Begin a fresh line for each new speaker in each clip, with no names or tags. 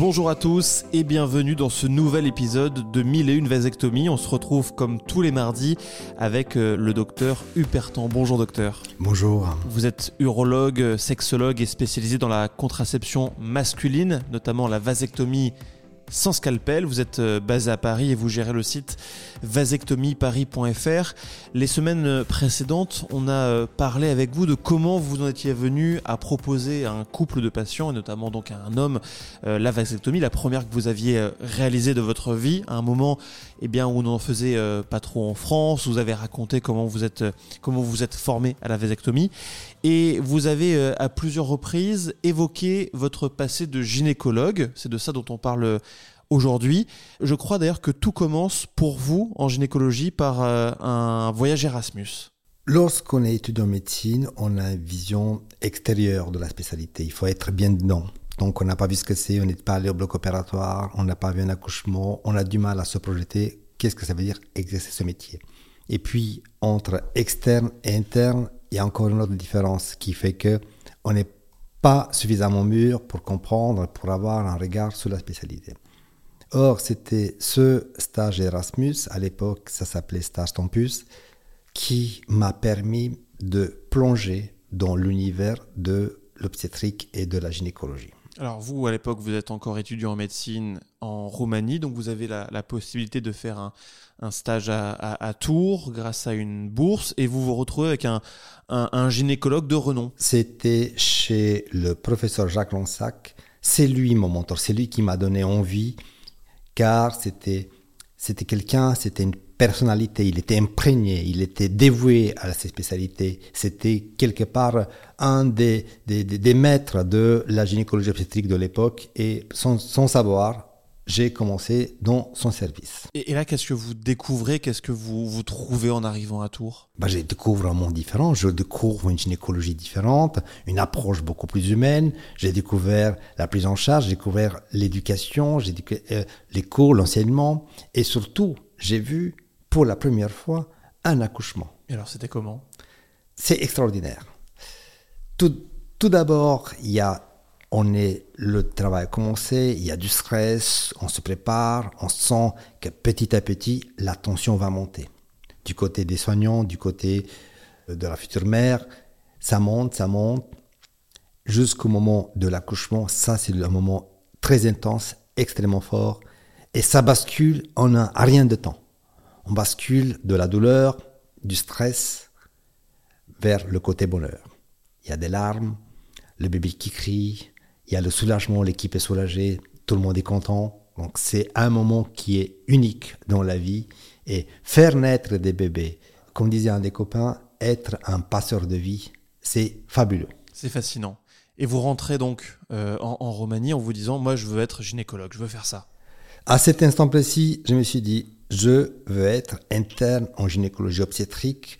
Bonjour à tous et bienvenue dans ce nouvel épisode de 1001 vasectomies. On se retrouve comme tous les mardis avec euh, le docteur Hupertan. Bonjour docteur.
Bonjour.
Vous êtes urologue, sexologue et spécialisé dans la contraception masculine, notamment la vasectomie sans scalpel. Vous êtes euh, basé à Paris et vous gérez le site vasectomieparis.fr. Les semaines précédentes, on a euh, parlé avec vous de comment vous en étiez venu à proposer à un couple de patients, et notamment donc à un homme, euh, la vasectomie, la première que vous aviez réalisée de votre vie, à un moment eh bien, on n'en faisait pas trop en France. Vous avez raconté comment vous êtes, comment vous êtes formé à la vasectomie. Et vous avez à plusieurs reprises évoqué votre passé de gynécologue. C'est de ça dont on parle aujourd'hui. Je crois d'ailleurs que tout commence pour vous en gynécologie par euh, un voyage Erasmus.
Lorsqu'on est étudiant en médecine, on a une vision extérieure de la spécialité. Il faut être bien dedans. Donc on n'a pas vu ce que c'est, on n'est pas allé au bloc opératoire, on n'a pas vu un accouchement, on a du mal à se projeter. Qu'est-ce que ça veut dire exercer ce métier? Et puis entre externe et interne, il y a encore une autre différence qui fait que on n'est pas suffisamment mûr pour comprendre, pour avoir un regard sur la spécialité. Or, c'était ce stage Erasmus, à l'époque ça s'appelait stage Tempus, qui m'a permis de plonger dans l'univers de l'obstétrique et de la gynécologie.
Alors vous, à l'époque, vous êtes encore étudiant en médecine en Roumanie, donc vous avez la, possibilité de faire un, stage à, Tours grâce à une bourse, et vous vous retrouvez avec un, gynécologue de renom.
C'était chez le professeur Jacques Lonsac. C'est lui mon mentor, c'est lui qui m'a donné envie car c'était c'était quelqu'un, c'était une personnalité, il était imprégné, il était dévoué à ses spécialités. C'était quelque part un des, des, des, maîtres de la gynécologie obstétrique de l'époque et sans, sans savoir, j'ai commencé dans son service.
Et, là, qu'est-ce que vous découvrez? Qu'est-ce que vous, vous trouvez en arrivant à Tours?
Bah, Je découvre un monde différent, je découvre une gynécologie différente, une approche beaucoup plus humaine. J'ai découvert la prise en charge, j'ai découvert l'éducation, j'ai découvert euh, les cours, l'enseignement. Et surtout, j'ai vu pour la première fois un accouchement.
Et alors, c'était comment?
C'est extraordinaire. Tout, tout d'abord, il y a on est, le travail a commencé, il y a du stress, on se prépare, on sent que petit à petit, la tension va monter. Du côté des soignants, du côté de la future mère, ça monte, ça monte, jusqu'au moment de l'accouchement. Ça, c'est un moment très intense, extrêmement fort, et ça bascule en un rien de temps. On bascule de la douleur, du stress, vers le côté bonheur. Il y a des larmes, le bébé qui crie, il y a le soulagement, l'équipe est soulagée, tout le monde est content. Donc c'est un moment qui est unique dans la vie et faire naître des bébés, comme disait un des copains, être un passeur de vie, c'est fabuleux.
C'est fascinant. Et vous rentrez donc euh, en, en, Roumanie en vous disant, moi je veux être gynécologue, je veux faire ça.
À cet instant précis, je me suis dit, je veux être interne en gynécologie obstétrique,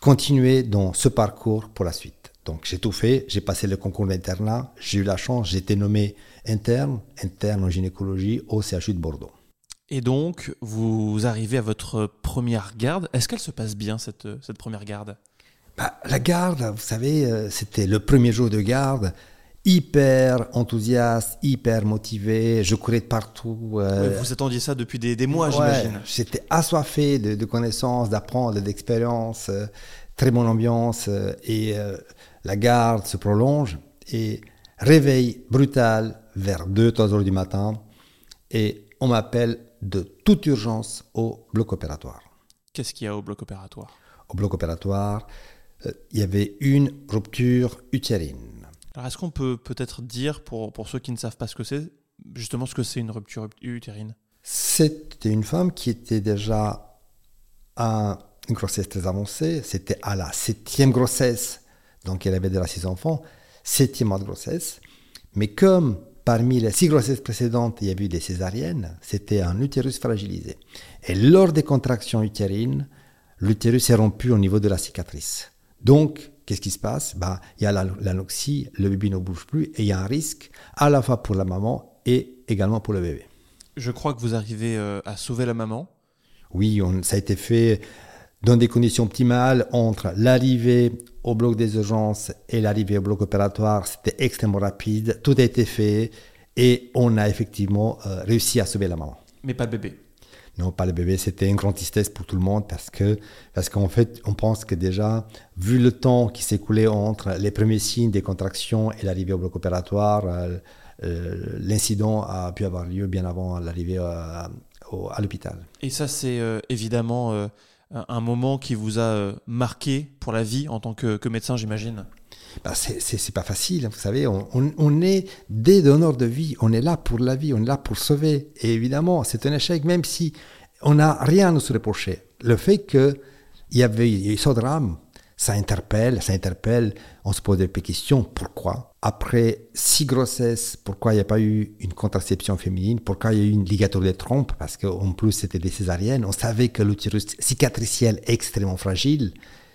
continuer dans ce parcours pour la suite. Donc j'ai tout fait, j'ai passé le concours d'internat, j'ai eu la chance, j'ai été nommé interne, interne en gynécologie au CHU de Bordeaux.
Et donc, vous arrivez à votre première garde. Est-ce qu'elle se passe bien, cette, cette première garde?
Bah, La garde, vous savez, euh, c'était le premier jour de garde, hyper enthousiaste, hyper motivé, je courais de partout.
Euh, vous attendiez ça depuis des, des mois, j'imagine.
J'étais assoiffé de, connaissances, d'apprendre, d'expériences, euh, très bonne ambiance, et la garde se prolonge et réveil brutal vers 2-3 heures du matin et on m'appelle de toute urgence au bloc opératoire.
Qu'est-ce qu'il y a au bloc opératoire?
Au bloc opératoire, euh, il y avait une rupture utérine.
Alors est-ce qu'on peut peut-être dire, pour, pour ceux qui ne savent pas ce que c'est, justement ce que c'est une rupture utérine?
C'était une femme qui était déjà à une grossesse très avancée, c'était à la septième grossesse donc elle avait déjà six enfants, septième mois de grossesse. Mais comme parmi les six grossesses précédentes, il y avait eu des césariennes, c'était un utérus fragilisé. Et lors des contractions utérines, l'utérus est rompu au niveau de la cicatrice. Donc, qu'est-ce qui se passe? Bah, Il y a l'anoxie, le bébé ne bouge plus et il y a un risque à la fois pour la maman et également pour le bébé.
Je crois que vous arrivez euh, à sauver la maman.
Oui, ça a été fait dans des conditions optimales entre l'arrivée au bloc des urgences et l'arrivée au bloc opératoire, c'était extrêmement rapide. Tout a été fait Et on a effectivement euh, réussi à sauver la maman.
Mais pas le bébé.
Non, pas le bébé. C'était une grande tristesse pour tout le monde parce que parce qu'en fait, on pense que déjà, vu le temps qui écoulé entre les premiers signes des contractions et l'arrivée au bloc opératoire, euh, euh, l'incident a pu avoir lieu bien avant l'arrivée à, à l'hôpital.
Et ça, c'est évidemment un moment qui vous a marqué pour la vie en tant que, que médecin, j'imagine?
Bah c'est pas facile, vous savez, on, on, est des donneurs de vie, on est là pour la vie, on est là pour sauver. Et évidemment, c'est un échec, même si on n'a rien à nous reprocher. Le fait qu'il y avait eu ce drame, ça interpelle, ça interpelle, on se pose des questions, pourquoi? Après six grossesses, pourquoi il n'y a pas eu une contraception féminine? Pourquoi il y a eu une ligature des trompes? Parce qu'en plus, c'était des césariennes. On savait que l'utérus cicatriciel est extrêmement fragile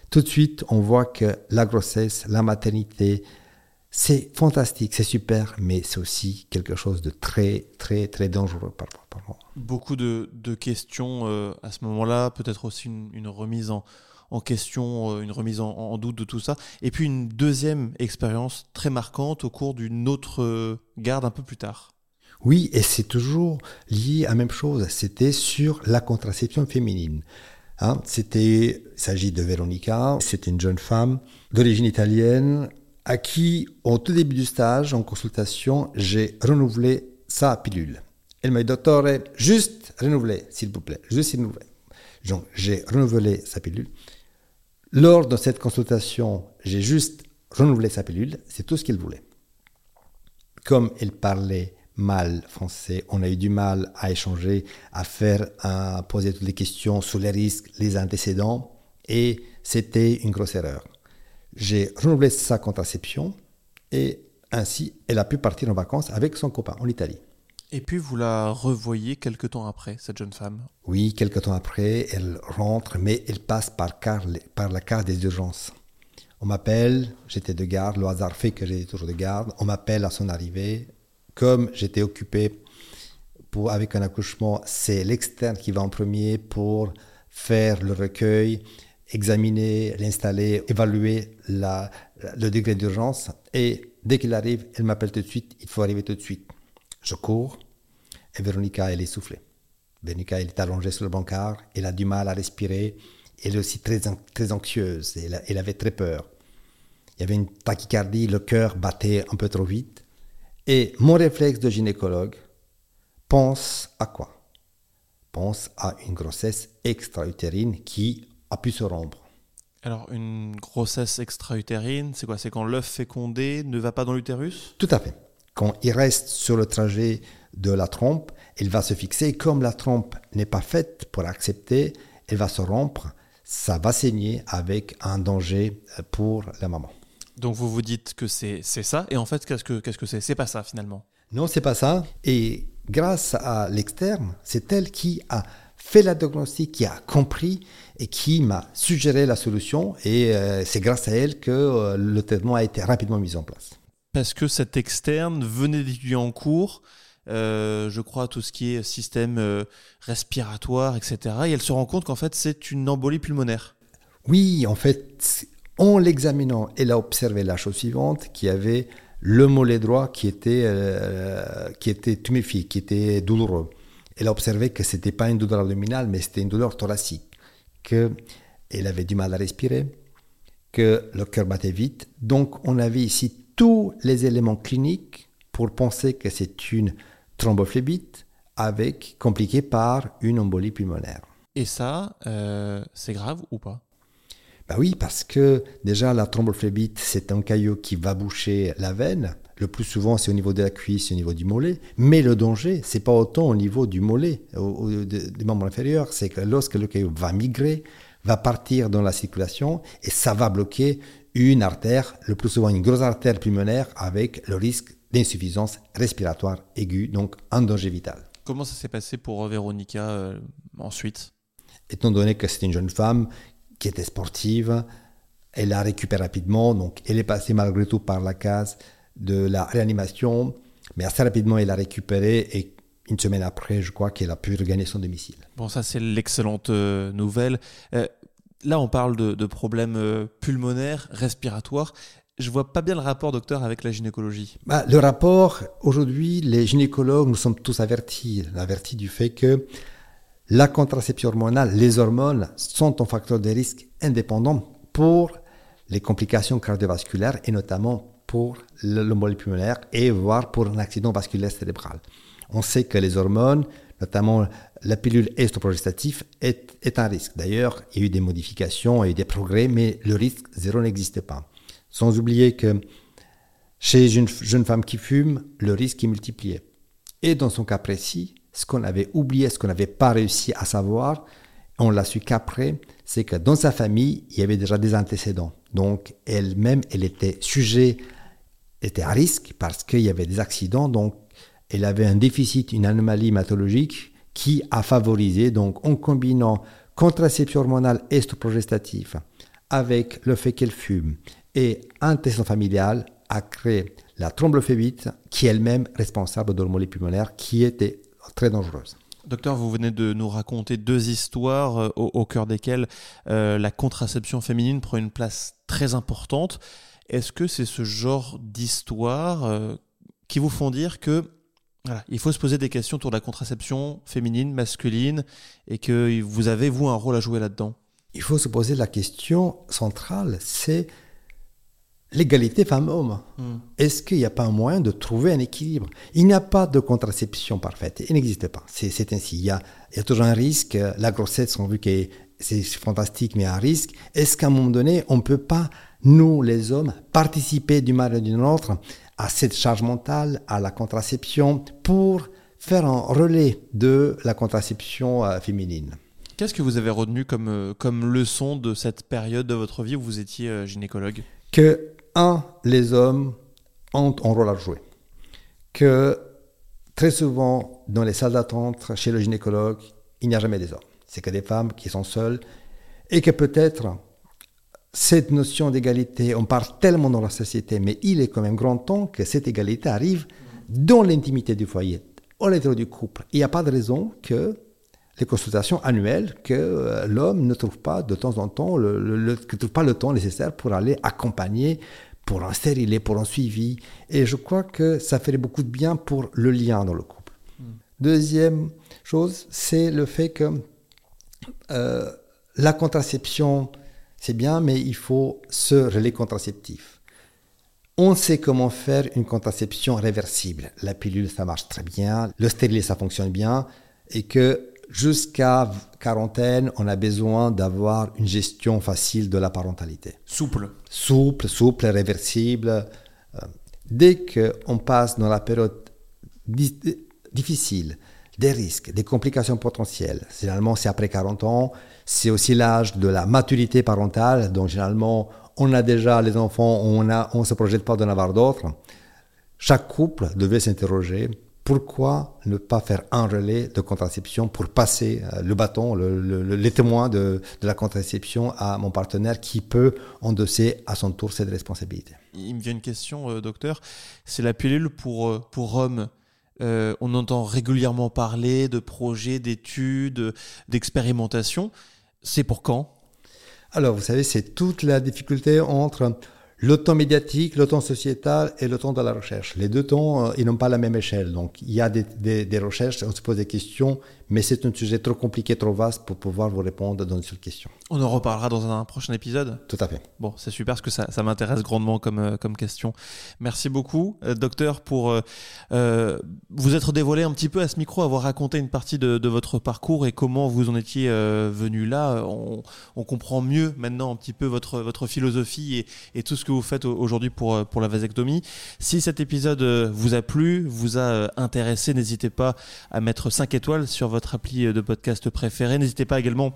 tout de suite, on voit que la grossesse, la maternité, c'est fantastique, c'est super, mais c'est aussi quelque chose de très, très, très dangereux par
Beaucoup de, questions euh, à ce moment-là, peut-être aussi une, remise en, question, euh, une remise en, doute de tout ça. Et puis une deuxième expérience très marquante au cours d'une autre euh, garde un peu plus tard.
Oui, et c'est toujours lié à la même chose, c'était sur la contraception féminine. Hein, c'était, il s'agit de Veronica, c'est une jeune femme d'origine italienne à qui, au tout début du stage, en consultation, j'ai renouvelé sa pilule. Elle m'a dit, docteur, juste renouveler, s'il vous plaît, juste renouveler. Donc, j'ai renouvelé sa pilule. Lors de cette consultation, j'ai juste renouvelé sa pilule, c'est tout ce qu'il voulait. Comme elle parlait mal français. On a eu du mal à échanger, à faire, à poser toutes les questions sur les risques, les antécédents, et c'était une grosse erreur. J'ai renouvelé sa contraception et ainsi elle a pu partir en vacances avec son copain en Italie.
Et puis vous la revoyez quelques temps après, cette jeune femme?
Oui, quelques temps après, elle rentre, mais elle passe par, par la carte des urgences. On m'appelle, j'étais de garde, le hasard fait que j'étais toujours de garde, on m'appelle à son arrivée, comme j'étais occupé pour, avec un accouchement, c'est l'externe qui va en premier pour faire le recueil, examiner, l'installer, évaluer le degré d'urgence. Et dès qu'il arrive, elle m'appelle tout de suite, il faut arriver tout de suite. Je cours et Véronica, elle est soufflée. Véronica, elle est allongée sur le bancard, elle a du mal à respirer, elle est aussi très, très anxieuse, elle, elle avait très peur. Il y avait une tachycardie, le cœur battait un peu trop vite. Et mon réflexe de gynécologue pense à quoi? Pense à une grossesse extra-utérine qui a pu se rompre.
Alors, une grossesse extra-utérine, c'est quoi? C'est quand l'œuf fécondé ne va pas dans l'utérus?
Tout à fait. Quand il reste sur le trajet de la trompe, il va se fixer. Comme la trompe n'est pas faite pour accepter, elle va se rompre. Ça va saigner avec un danger pour la maman.
Donc vous vous dites que c'est ça, et en fait, qu'est-ce que c'est -ce C'est? Pas ça finalement
Non, c'est pas ça. Et grâce à l'externe, c'est elle qui a fait la diagnostic, qui a compris et qui m'a suggéré la solution. Et euh, c'est grâce à elle que euh, le traitement a été rapidement mis en place.
Parce que cette externe venait d'étudier en cours, euh, je crois, tout ce qui est système respiratoire, etc. Et elle se rend compte qu'en fait, c'est une embolie pulmonaire.
Oui, en fait, en l'examinant, elle a observé la chose suivante, qu'il y avait le mollet droit qui était, euh, qui était tuméfié, qui était douloureux. Elle a observé que ce n'était pas une douleur abdominale, mais c'était une douleur thoracique, qu'elle avait du mal à respirer, que le cœur battait vite. Donc on avait ici tous les éléments cliniques pour penser que c'est une thrombophlébite avec compliquée par une embolie pulmonaire.
Et ça, euh, c'est grave ou pas?
Bah oui, parce que déjà la thrombophlébite, c'est un caillot qui va boucher la veine. Le plus souvent, c'est au niveau de la cuisse, au niveau du mollet. Mais le danger, c'est pas autant au niveau du mollet, au, du membre inférieur. C'est que lorsque le caillot va migrer, va partir dans la circulation et ça va bloquer une artère, le plus souvent une grosse artère pulmonaire avec le risque d'insuffisance respiratoire aiguë, donc un danger vital.
Comment ça s'est passé pour Véronica euh, ensuite?
Étant donné que c'est une jeune femme qui était sportive. Elle a récupéré rapidement, donc elle est passée malgré tout par la case de la réanimation, mais assez rapidement elle a récupéré et une semaine après, je crois qu'elle a pu regagner son domicile.
Bon, ça c'est l'excellente euh, nouvelle. Euh, là, on parle de, problèmes euh, pulmonaires, respiratoires. je vois pas bien le rapport, docteur, avec la gynécologie.
Bah, le rapport, aujourd'hui, les gynécologues, nous sommes tous avertis, avertis du fait que la contraception hormonale, les hormones, sont un facteur de risque indépendant pour les complications cardiovasculaires et notamment pour l'embolie pulmonaire et voire pour un accident vasculaire cérébral. On sait que les hormones, notamment la pilule estroprogestative, est, est un risque. D'ailleurs, il y a eu des modifications, il y a eu des progrès, mais le risque zéro n'existe pas. Sans oublier que chez une jeune femme qui fume, le risque est multiplié. Et dans son cas précis, ce qu'on avait oublié, ce qu'on n'avait pas réussi à savoir, on l'a su qu'après, c'est que dans sa famille, il y avait déjà des antécédents. Donc elle-même, elle était sujet, était à risque parce qu'il y avait des accidents. Donc elle avait un déficit, une anomalie hématologique qui a favorisé, donc en combinant contraception hormonale estroprogestative avec le fait qu'elle fume et antécédent familial, a créé la thrombophlébite qui est elle-même responsable de l'hormonie pulmonaire qui était très dangereuse.
Docteur, vous venez de nous raconter deux histoires euh, au, cœur desquelles euh, la contraception féminine prend une place très importante. Est-ce que c'est ce genre d'histoire euh, qui vous font dire que il faut se poser des questions autour de la contraception féminine, masculine, et que vous avez, vous, un rôle à jouer là-dedans?
Il faut se poser la question centrale, c'est l'égalité femmes-hommes. Hmm. Est-ce qu'il n'y a pas un moyen de trouver un équilibre? Il n'y a pas de contraception parfaite. Il n'existe pas. C'est ainsi. Il y, a, il y, a, toujours un risque. La grossesse, on vu que c'est fantastique, mais un risque. Est-ce qu'à un moment donné, on ne peut pas, nous, les hommes, participer d'une manière ou d'une autre à cette charge mentale, à la contraception, pour faire un relais de la contraception euh, féminine?
Qu'est-ce que vous avez retenu comme, euh, comme leçon de cette période de votre vie où vous étiez euh, gynécologue?
Que un, les hommes ont un rôle à jouer. Que très souvent, dans les salles d'attente chez le gynécologue, il n'y a jamais des hommes. C'est que des femmes qui sont seules. Et que peut-être cette notion d'égalité, on parle tellement dans la société, mais il est quand même grand temps que cette égalité arrive dans l'intimité du foyer, au l'intérieur du couple. Il n'y a pas de raison que les consultations annuelles que euh, l'homme ne trouve pas de temps en temps, le, trouve pas le temps nécessaire pour aller accompagner pour un stérilet, pour un suivi. Et je crois que ça ferait beaucoup de bien pour le lien dans le couple. Hmm. Deuxième chose, c'est le fait que euh, la contraception, c'est bien, mais il faut ce relais contraceptif. On sait comment faire une contraception réversible. La pilule, ça marche très bien. Le stérilet, ça fonctionne bien. Et que jusqu'à quarantaine, on a besoin d'avoir une gestion facile de la parentalité.
Souple.
Souple, souple, réversible. Euh, dès qu'on passe dans la période difficile, des risques, des complications potentielles, généralement c'est après 40 ans, c'est aussi l'âge de la maturité parentale, donc généralement on a déjà les enfants, on ne on se projette pas d'en avoir d'autres. Chaque couple devait s'interroger pourquoi ne pas faire un relais de contraception pour passer euh, le bâton, les témoins de, la contraception à mon partenaire qui peut endosser à son tour cette responsabilité?
Il me vient une question, euh, docteur. C'est la pilule pour, euh, pour hommes. on entend régulièrement parler de projets, d'études, d'expérimentations. C'est pour quand?
Alors, vous savez, c'est toute la difficulté entre le temps médiatique, le temps sociétal et le temps de la recherche. Les deux temps, euh, ils n'ont pas la même échelle. Donc, il y a des, des, des, recherches, on se pose des questions, mais c'est un sujet trop compliqué, trop vaste pour pouvoir vous répondre dans une seule question.
On en reparlera dans un prochain épisode
Tout à fait.
Bon, c'est super parce que ça, ça m'intéresse grandement comme, euh, comme question. Merci beaucoup, euh, docteur, pour euh, vous être dévoilé un petit peu à ce micro, avoir raconté une partie de, de votre parcours et comment vous en étiez venu là. On, on, comprend mieux maintenant un petit peu votre, votre philosophie et, et tout ce que vous faites aujourd'hui pour, pour la vasectomie. Si cet épisode vous a plu, vous a intéressé, n'hésitez pas à mettre 5 étoiles sur votre appli de podcast préféré. N'hésitez pas également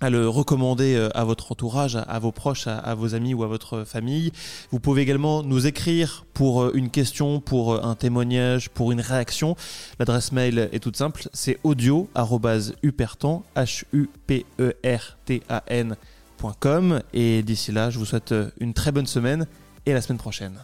à le recommander à votre entourage, à vos proches, à, vos amis ou à votre famille. Vous pouvez également nous écrire pour une question, pour un témoignage, pour une réaction. L'adresse mail est toute simple, c'est audio@upertan e et d'ici là, je vous souhaite une très bonne semaine et la semaine prochaine.